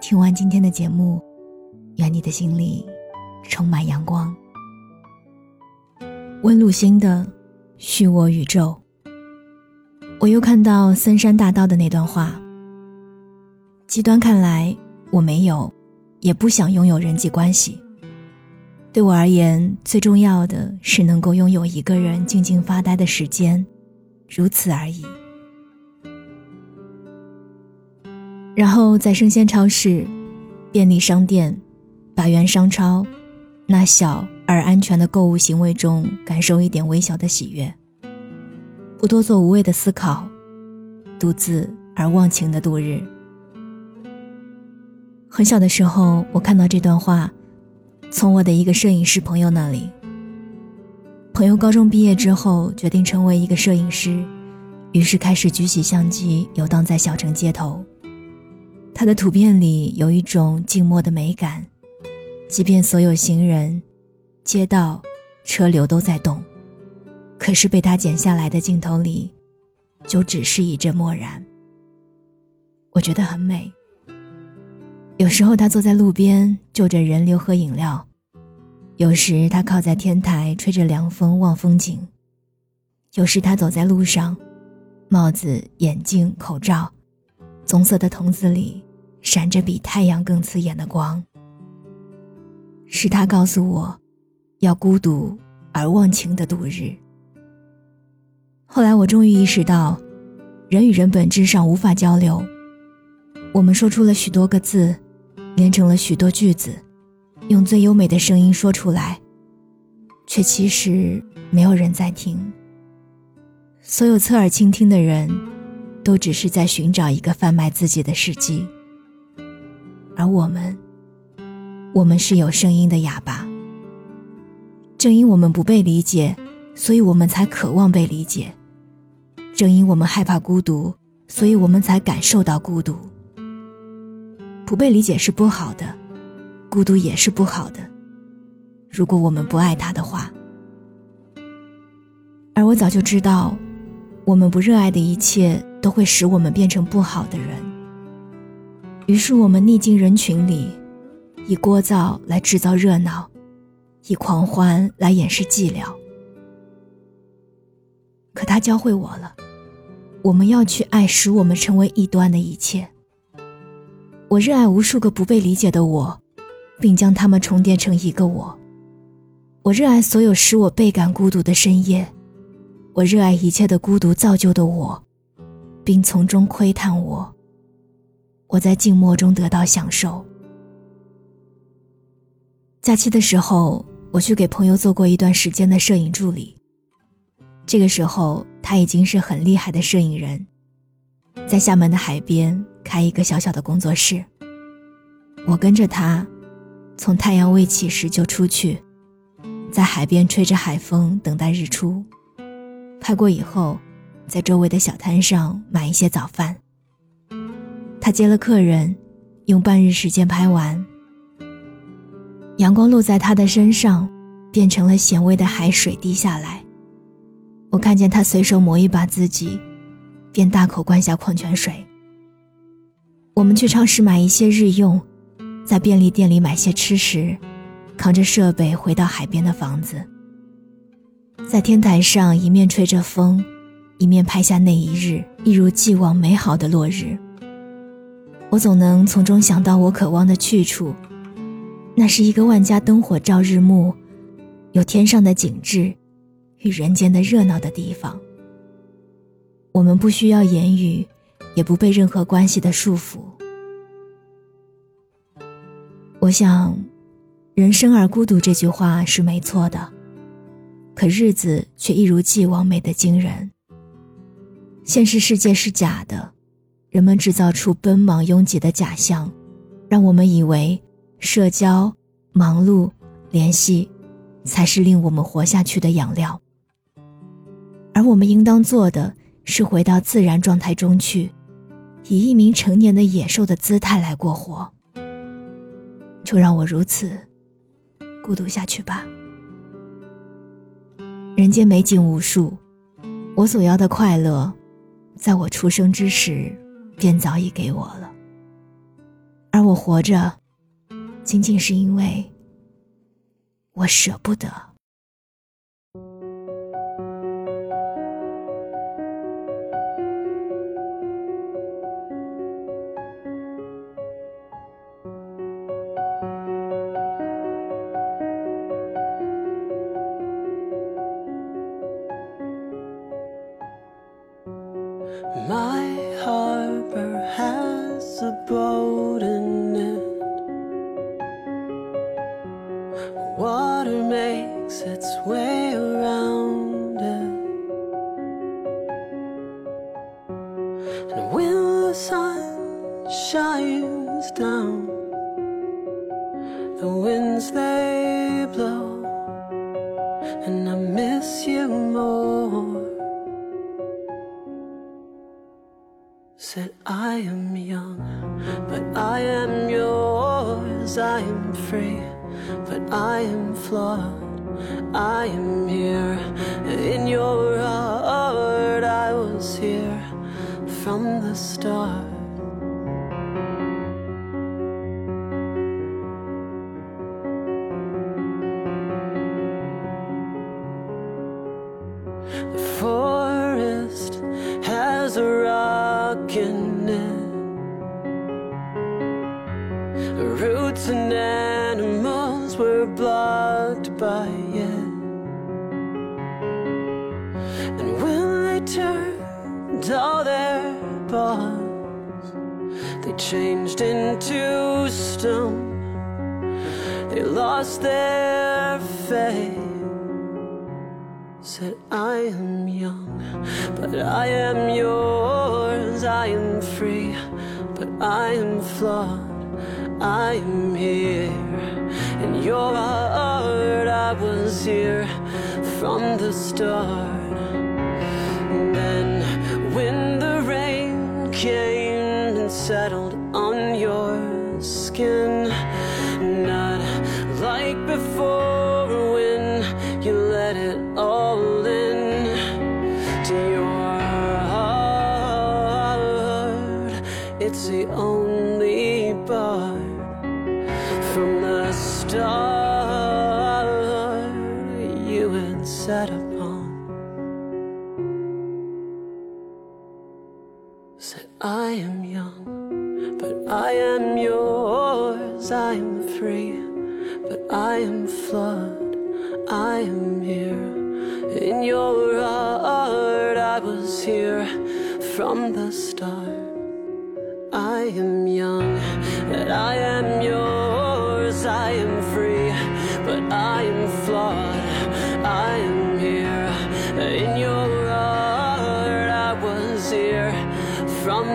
听完今天的节目，愿你的心里充满阳光。温露心的虚我宇宙。我又看到森山大道的那段话。极端看来，我没有，也不想拥有人际关系。对我而言，最重要的是能够拥有一个人静静发呆的时间，如此而已。然后在生鲜超市、便利商店、百元商超，那小而安全的购物行为中，感受一点微小的喜悦。不多做无谓的思考，独自而忘情的度日。很小的时候，我看到这段话，从我的一个摄影师朋友那里。朋友高中毕业之后，决定成为一个摄影师，于是开始举起相机，游荡在小城街头。他的图片里有一种静默的美感，即便所有行人、街道、车流都在动，可是被他剪下来的镜头里，就只是一阵漠然。我觉得很美。有时候他坐在路边就着人流喝饮料，有时他靠在天台吹着凉风望风景，有时他走在路上，帽子、眼镜、口罩，棕色的筒子里。闪着比太阳更刺眼的光。是他告诉我，要孤独而忘情的度日。后来我终于意识到，人与人本质上无法交流。我们说出了许多个字，连成了许多句子，用最优美的声音说出来，却其实没有人在听。所有侧耳倾听的人，都只是在寻找一个贩卖自己的时机。而我们，我们是有声音的哑巴。正因我们不被理解，所以我们才渴望被理解；正因我们害怕孤独，所以我们才感受到孤独。不被理解是不好的，孤独也是不好的。如果我们不爱他的话，而我早就知道，我们不热爱的一切都会使我们变成不好的人。于是我们逆进人群里，以聒噪来制造热闹，以狂欢来掩饰寂寥。可他教会我了，我们要去爱使我们成为异端的一切。我热爱无数个不被理解的我，并将它们重叠成一个我。我热爱所有使我倍感孤独的深夜，我热爱一切的孤独造就的我，并从中窥探我。我在静默中得到享受。假期的时候，我去给朋友做过一段时间的摄影助理。这个时候，他已经是很厉害的摄影人，在厦门的海边开一个小小的工作室。我跟着他，从太阳未起时就出去，在海边吹着海风，等待日出。拍过以后，在周围的小摊上买一些早饭。他接了客人，用半日时间拍完。阳光落在他的身上，变成了咸味的海水滴下来。我看见他随手抹一把自己，便大口灌下矿泉水。我们去超市买一些日用，在便利店里买些吃食，扛着设备回到海边的房子。在天台上一面吹着风，一面拍下那一日一如既往美好的落日。我总能从中想到我渴望的去处，那是一个万家灯火照日暮，有天上的景致，与人间的热闹的地方。我们不需要言语，也不被任何关系的束缚。我想，“人生而孤独”这句话是没错的，可日子却一如既往美得惊人。现实世界是假的。人们制造出奔忙拥挤的假象，让我们以为社交、忙碌、联系，才是令我们活下去的养料。而我们应当做的是回到自然状态中去，以一名成年的野兽的姿态来过活。就让我如此孤独下去吧。人间美景无数，我所要的快乐，在我出生之时便早已给我了。而我活着，仅仅是因为我舍不得。And when the sun shines down, the winds they blow, and I miss you more. Said I am young, but I am yours. I am free, but I am flawed. I am here in your heart. From the start. The forest has a rock in it. Roots and animals were blocked by it. And when they turned changed into stone. They lost their faith said I am young, but I am yours. I am free, but I am flawed. I am here in your heart. I was here from the start. And then when the rain came and settled Said I am young, but I am yours. I am free, but I am flawed. I am here in your heart. I was here from the start. I am young, and I am yours. I am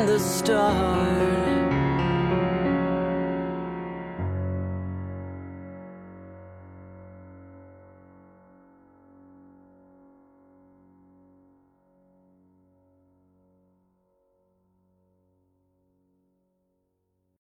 the stars.